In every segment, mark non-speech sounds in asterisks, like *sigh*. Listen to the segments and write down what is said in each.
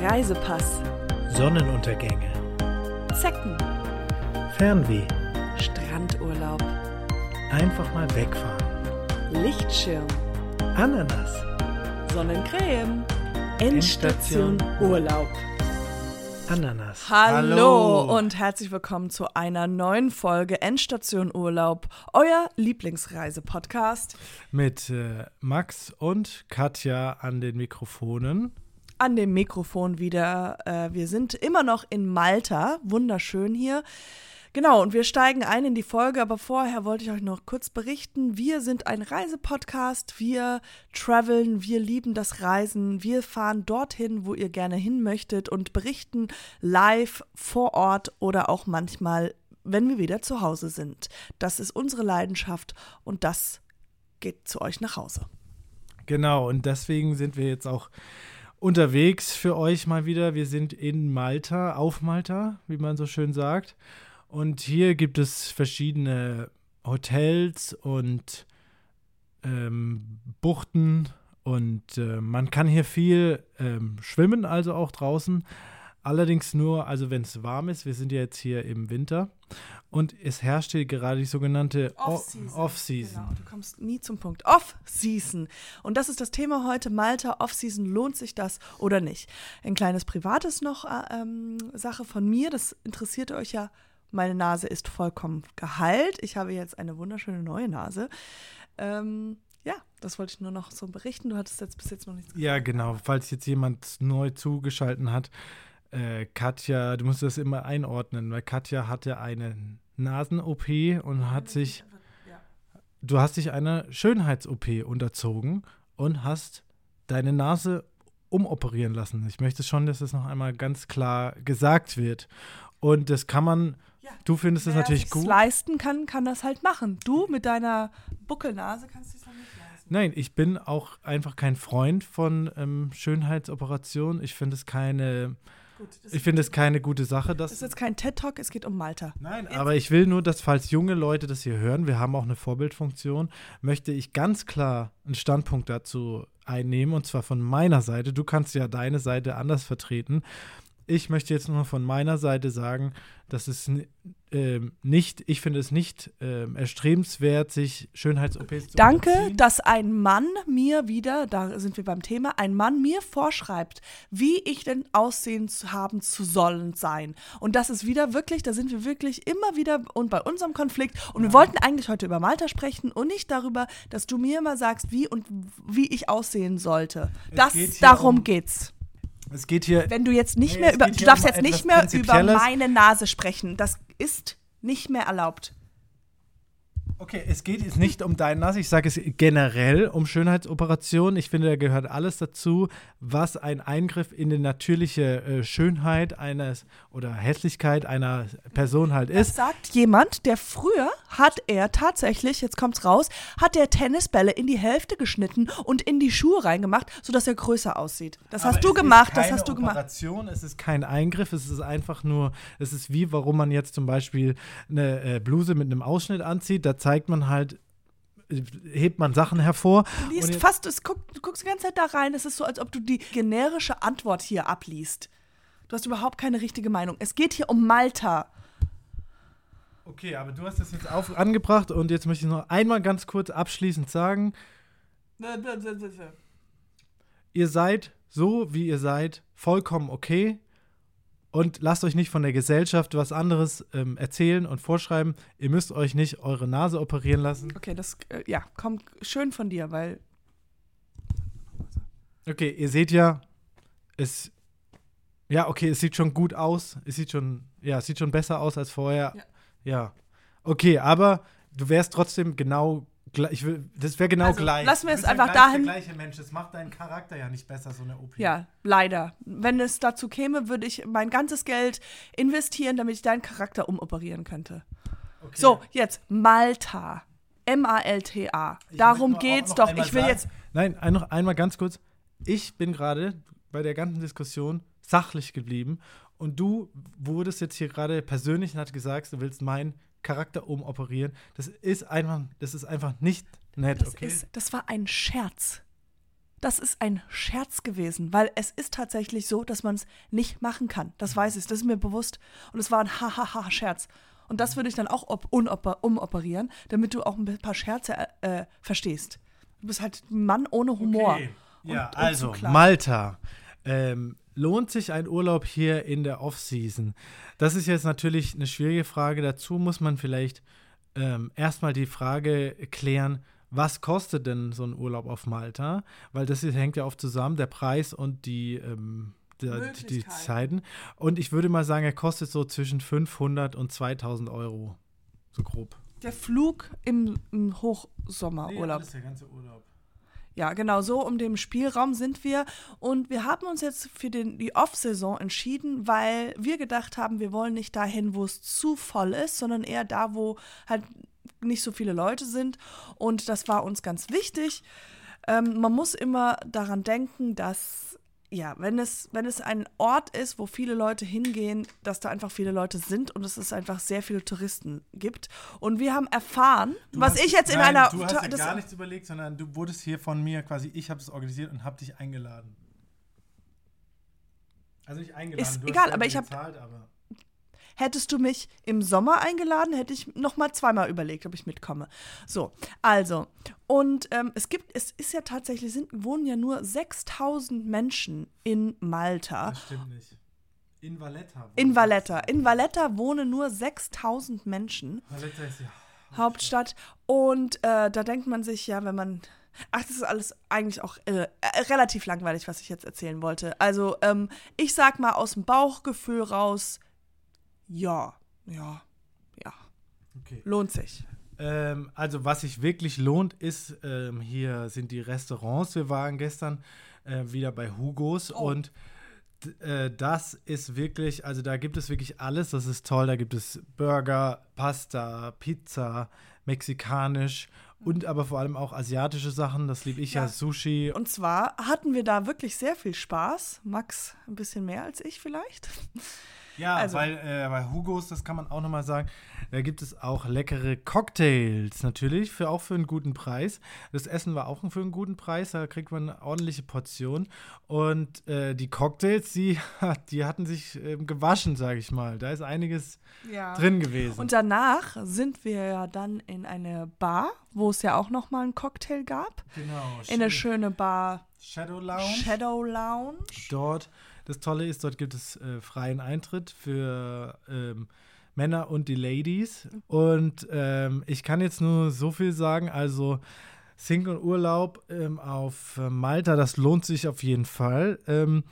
Reisepass, Sonnenuntergänge, Zecken, Fernweh, Strandurlaub, einfach mal wegfahren, Lichtschirm, Ananas, Sonnencreme, Endstation Urlaub. Ananas. Hallo, und herzlich willkommen zu einer neuen Folge Endstation Urlaub, euer Lieblingsreise-Podcast. Mit äh, Max und Katja an den Mikrofonen. An dem Mikrofon wieder. Äh, wir sind immer noch in Malta, wunderschön hier. Genau, und wir steigen ein in die Folge, aber vorher wollte ich euch noch kurz berichten. Wir sind ein Reisepodcast, wir traveln, wir lieben das Reisen, wir fahren dorthin, wo ihr gerne hin möchtet und berichten live vor Ort oder auch manchmal, wenn wir wieder zu Hause sind. Das ist unsere Leidenschaft und das geht zu euch nach Hause. Genau, und deswegen sind wir jetzt auch unterwegs für euch mal wieder. Wir sind in Malta, auf Malta, wie man so schön sagt. Und hier gibt es verschiedene Hotels und ähm, Buchten und äh, man kann hier viel ähm, schwimmen, also auch draußen. Allerdings nur, also wenn es warm ist. Wir sind ja jetzt hier im Winter und es herrscht hier gerade die sogenannte Off-Season. Off-Season. Genau, du kommst nie zum Punkt. Off-Season. Und das ist das Thema heute. Malta, Off-Season, lohnt sich das oder nicht? Ein kleines privates noch äh, ähm, Sache von mir. Das interessiert euch ja. Meine Nase ist vollkommen geheilt. Ich habe jetzt eine wunderschöne neue Nase. Ähm, ja, das wollte ich nur noch so berichten. Du hattest jetzt bis jetzt noch nichts Ja, genau. Falls jetzt jemand neu zugeschalten hat, äh, Katja, du musst das immer einordnen, weil Katja hatte eine Nasen-OP und hat sich, Ja. du hast dich einer Schönheits-OP unterzogen und hast deine Nase umoperieren lassen. Ich möchte schon, dass das noch einmal ganz klar gesagt wird. Und das kann man, Ja. du findest es Wer natürlich gut. leisten kann, kann das halt machen. Du mit deiner Buckelnase kannst es nicht leisten. Nein, ich bin auch einfach kein Freund von ähm, Schönheitsoperationen. Ich finde es keine, Gut, ich finde es keine gute Sache, das ist jetzt kein TED-Talk, es geht um Malta. Nein, Jetzt- aber ich will nur, dass falls junge Leute das hier hören, wir haben auch eine Vorbildfunktion, möchte ich ganz klar einen Standpunkt dazu einnehmen und zwar von meiner Seite. Du kannst ja deine Seite anders vertreten. Ich möchte jetzt nur von meiner Seite sagen, dass es ähm, nicht, ich finde es nicht ähm, erstrebenswert, sich Schönheits-OPs zu Danke, dass ein Mann mir wieder, da sind wir beim Thema, ein Mann mir vorschreibt, wie ich denn aussehen zu haben zu sollen sein. Und das ist wieder wirklich, da sind wir wirklich immer wieder und bei unserem Konflikt. Und wir wollten eigentlich heute über Malta sprechen und nicht darüber, dass du mir immer sagst, wie und wie ich aussehen sollte. Es Das, geht darum um- geht's. Es geht hier Wenn du jetzt nicht Nee, mehr über, du darfst um jetzt nicht mehr über meine Nase sprechen. Das ist nicht mehr erlaubt. Okay, es geht jetzt nicht um deine Nase, ich sage es generell um Schönheitsoperationen. Ich finde, da gehört alles dazu, was ein Eingriff in die natürliche äh, Schönheit eines oder Hässlichkeit einer Person halt Das ist. sagt jemand, der früher hat er tatsächlich, jetzt kommt's raus, hat er Tennisbälle in die Hälfte geschnitten und in die Schuhe reingemacht, sodass er größer aussieht. Das hast du gemacht, das hast du gemacht. Operation, es ist kein Eingriff, es ist einfach nur, es ist wie, warum man jetzt zum Beispiel eine äh, Bluse mit einem Ausschnitt anzieht, da zeigt man halt, hebt man Sachen hervor. Du liest fast, es guck, du guckst die ganze Zeit da rein, es ist so, als ob du die generische Antwort hier abliest. Du hast überhaupt keine richtige Meinung. Es geht hier um Malta. Okay, aber du hast das jetzt auf, angebracht und jetzt möchte ich noch einmal ganz kurz abschließend sagen, ihr seid so, wie ihr seid, vollkommen okay. Und lasst euch nicht von der Gesellschaft was anderes ähm, erzählen und vorschreiben. Ihr müsst euch nicht eure Nase operieren lassen. Okay, das, äh, ja, kommt schön von dir, weil Okay, ihr seht ja, es. Ja, okay, es sieht schon gut aus. Es sieht schon, ja, es sieht schon besser aus als vorher. Ja. Ja. Okay, aber du wärst trotzdem genau. Ich will, das wäre genau Also, gleich. lassen wir es ja einfach gleich dahin- Der gleiche Mensch. Das macht deinen Charakter ja nicht besser, so eine OP. Ja, leider. Wenn es dazu käme, würde ich mein ganzes Geld investieren, damit ich deinen Charakter umoperieren könnte. Okay. So, jetzt Malta. M-A-L-T-A. Darum geht's doch. Ich will sagen- jetzt. Nein, ein, noch einmal ganz kurz. Ich bin gerade bei der ganzen Diskussion sachlich geblieben und du wurdest jetzt hier gerade persönlich und hat gesagt, du willst meinen Charakter umoperieren. Das ist einfach, das ist einfach nicht nett, Das, okay? ist, das war ein Scherz. das ist ein Scherz gewesen, weil es ist tatsächlich so, dass man es nicht machen kann. Das weiß ich, das ist mir bewusst. Und es war ein Hahaha-Scherz. Und das würde ich dann auch umoperieren, damit du auch ein paar Scherze äh, verstehst. Du bist halt ein Mann ohne Humor. Okay. Ja, und, also Malta. Ähm, lohnt sich ein Urlaub hier in der Off-Season? Das ist jetzt natürlich eine schwierige Frage. Dazu muss man vielleicht ähm, erstmal die Frage klären, was kostet denn so ein Urlaub auf Malta? Weil das hängt ja oft zusammen, der Preis und die, ähm, der, die Zeiten. Und ich würde mal sagen, er kostet so zwischen 500 und 2000 Euro. So grob. Der Flug im, im Hochsommerurlaub. Nee, ist der ganze Urlaub. Ja, genau so um den Spielraum sind wir. Und wir haben uns jetzt für den, die Off-Saison entschieden, weil wir gedacht haben, wir wollen nicht dahin, wo es zu voll ist, sondern eher da, wo halt nicht so viele Leute sind. Und das war uns ganz wichtig. Ähm, man muss immer daran denken, dass ja, wenn es, wenn es ein Ort ist, wo viele Leute hingehen, dass da einfach viele Leute sind und es ist einfach sehr viele Touristen gibt. Und wir haben erfahren, du was hast, ich jetzt in nein, einer. Du hast ja gar nichts überlegt, sondern du wurdest hier von mir quasi, ich habe es organisiert und habe dich eingeladen. Also nicht eingeladen, ist egal, aber ich habe Hättest du mich im Sommer eingeladen, hätte ich noch mal zweimal überlegt, ob ich mitkomme. So, also und ähm, es gibt, es ist ja tatsächlich, sind, wohnen ja nur 6000 Menschen in Malta. Das stimmt nicht. In Valletta. In Valletta. In Valletta wohnen nur 6000 Menschen. Valletta ist ja Hauptstadt. Und äh, da denkt man sich ja, wenn man Ach, das ist alles eigentlich auch äh, äh, relativ langweilig, was ich jetzt erzählen wollte. Also, ähm, ich sag mal aus dem Bauchgefühl raus, ja, ja, ja. Okay. Lohnt sich. Ähm, also was sich wirklich lohnt, ist, ähm, hier sind die Restaurants. Wir waren gestern äh, wieder bei Hugos oh. und äh, das ist wirklich, also da gibt es wirklich alles, das ist toll. Da gibt es Burger, Pasta, Pizza, mexikanisch und aber vor allem auch asiatische Sachen. Das liebe ich ja. ja, Sushi. Und zwar hatten wir da wirklich sehr viel Spaß. Max ein bisschen mehr als ich vielleicht. Ja, also. weil äh, bei Hugos, das kann man auch nochmal sagen, da gibt es auch leckere Cocktails natürlich, für, auch für einen guten Preis. Das Essen war auch für einen guten Preis, da kriegt man eine ordentliche Portion. Und äh, die Cocktails, die, *laughs* die hatten sich äh, gewaschen, sage ich mal. Da ist einiges ja. drin gewesen. Und danach sind wir ja dann in eine Bar, wo es ja auch nochmal einen Cocktail gab. Genau. In eine schöne Bar. Shadow Lounge. Shadow Lounge. Dort das Tolle ist, dort gibt es äh, freien Eintritt für ähm, Männer und die Ladies. Und ähm, ich kann jetzt nur so viel sagen, also Single-Urlaub ähm, auf äh, Malta, das lohnt sich auf jeden Fall. Ähm,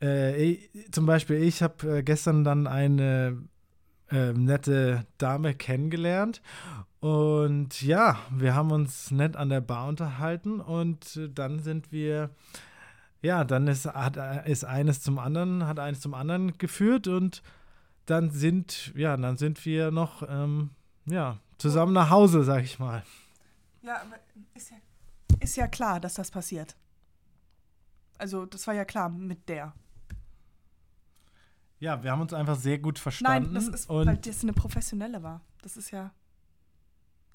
äh, ich, zum Beispiel, ich habe äh, gestern dann eine äh, nette Dame kennengelernt. Und ja, wir haben uns nett an der Bar unterhalten und äh, dann sind wir ja, dann ist, hat, ist eines zum anderen, hat eines zum anderen geführt und dann sind, ja, dann sind wir noch, ähm, ja, zusammen nach Hause, sag ich mal. Ja, aber ist ja, ist ja klar, dass das passiert. Also, das war ja klar mit der. Ja, wir haben uns einfach sehr gut verstanden. Nein, das ist, weil das eine professionelle war. Das ist ja.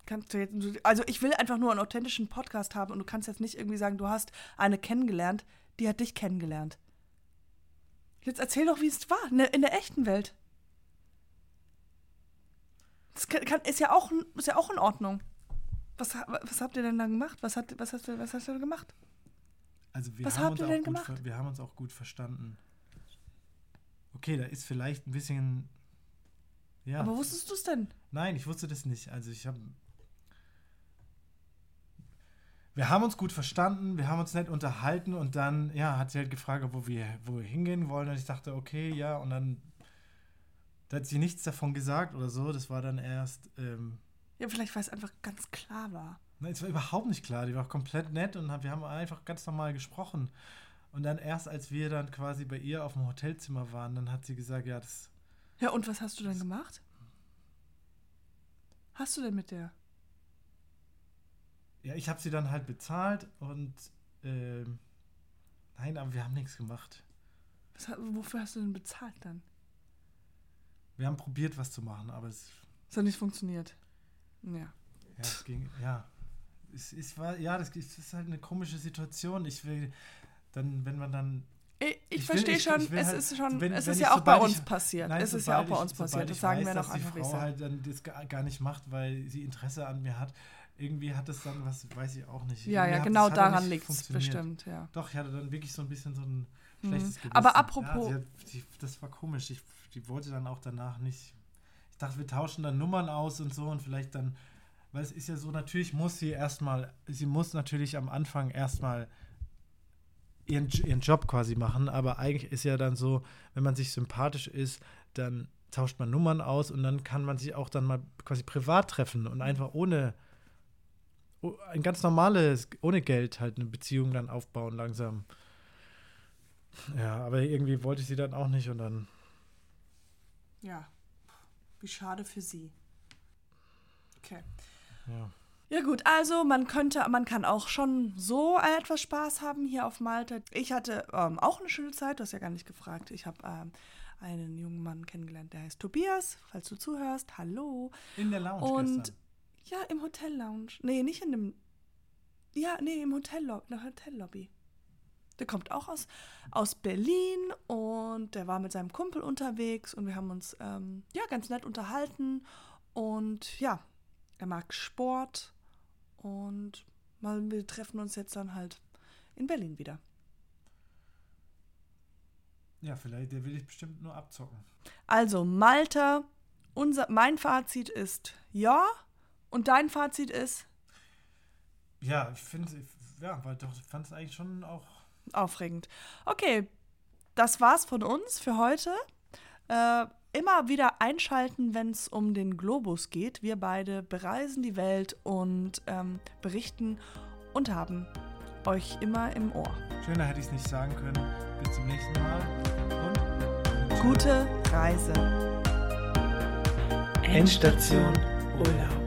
Kannst du jetzt, also ich will einfach nur einen authentischen Podcast haben und du kannst jetzt nicht irgendwie sagen, du hast eine kennengelernt, die hat dich kennengelernt. Jetzt erzähl doch, wie es war in der, echten Welt. Das kann, ist, ja auch, ist ja auch in Ordnung. Was, was habt ihr denn da gemacht? Was, hat, was, hast, du, was hast du gemacht? Also wir was haben habt ihr denn gemacht? wir haben uns auch gut verstanden. Okay, da ist vielleicht ein bisschen. Ja. Aber wusstest du es denn? Nein, ich wusste das nicht. Also ich habe wir haben uns gut verstanden, wir haben uns nett unterhalten und dann, ja, hat sie halt gefragt, wo wir, wo wir hingehen wollen. Und ich dachte, okay, ja, und dann da hat sie nichts davon gesagt oder so. Das war dann erst. Ähm, ja, vielleicht, weil es einfach ganz klar war. Nein, es war überhaupt nicht klar. Die war komplett nett und wir haben einfach ganz normal gesprochen. Und dann erst, als wir dann quasi bei ihr auf dem Hotelzimmer waren, dann hat sie gesagt, ja, das. Ja, und was hast du dann gemacht? Hast du denn mit der? Ja, ich habe sie dann halt bezahlt und äh, nein, aber wir haben nichts gemacht. Was, wofür hast du denn bezahlt dann? Wir haben probiert, was zu machen, aber es. Es hat nicht funktioniert. Ja. Ja, es ging, ja. es, es war, ja, das, das ist halt eine komische Situation. Ich will dann, wenn man dann ich, ich, verstehe schon, ich es halt, ist schon, wenn, es ist ja auch bei uns ich, passiert. Nein, es ist ja auch bei uns passiert. Das sagen weiß, wir noch einfach, wie die Frau halt dann das gar nicht macht, weil sie Interesse an mir hat. Irgendwie hat es dann was, weiß ich auch nicht. Ja, Irgendwie ja, genau daran liegt es bestimmt, ja. Doch, ich hatte dann wirklich so ein bisschen so ein mhm. schlechtes Gewissen. Aber apropos. Ja, hat, die, das war komisch. Ich, die wollte dann auch danach nicht. Ich dachte, wir tauschen dann Nummern aus und so und vielleicht dann, weil es ist ja so, natürlich muss sie erstmal, sie muss natürlich am Anfang erstmal ihren, ihren Job quasi machen, aber eigentlich ist ja dann so, wenn man sich sympathisch ist, dann tauscht man Nummern aus und dann kann man sich auch dann mal quasi privat treffen und einfach ohne ein ganz normales, ohne Geld halt eine Beziehung dann aufbauen langsam. Ja, aber irgendwie wollte ich sie dann auch nicht und dann. Ja, wie schade für sie. Okay. Ja. Ja gut, also man könnte, man kann auch schon so etwas Spaß haben hier auf Malta. Ich hatte ähm, auch eine schöne Zeit, du hast ja gar nicht gefragt. Ich habe ähm, einen jungen Mann kennengelernt, der heißt Tobias, falls du zuhörst. Hallo. In der Lounge Und gestern. Ja, im Hotel Lounge. Nee, nicht in dem Ja, nee, im Hotel in der Hotellobby. Der kommt auch aus, aus Berlin und der war mit seinem Kumpel unterwegs und wir haben uns ähm, ja ganz nett unterhalten und ja, er mag Sport und mal, wir treffen uns jetzt dann halt in Berlin wieder. Ja, vielleicht, der will ich bestimmt nur abzocken. Also, Malta, unser, mein Fazit ist ja. Und dein Fazit ist? Ja, ich finde, ja, weil doch, ich fand es eigentlich schon auch. Aufregend. Okay, das war's von uns für heute. Äh, immer wieder einschalten, wenn es um den Globus geht. Wir beide bereisen die Welt und ähm, berichten und haben euch immer im Ohr. Schöner hätte ich es nicht sagen können. Bis zum nächsten Mal und gute Reise. Endstation Urlaub.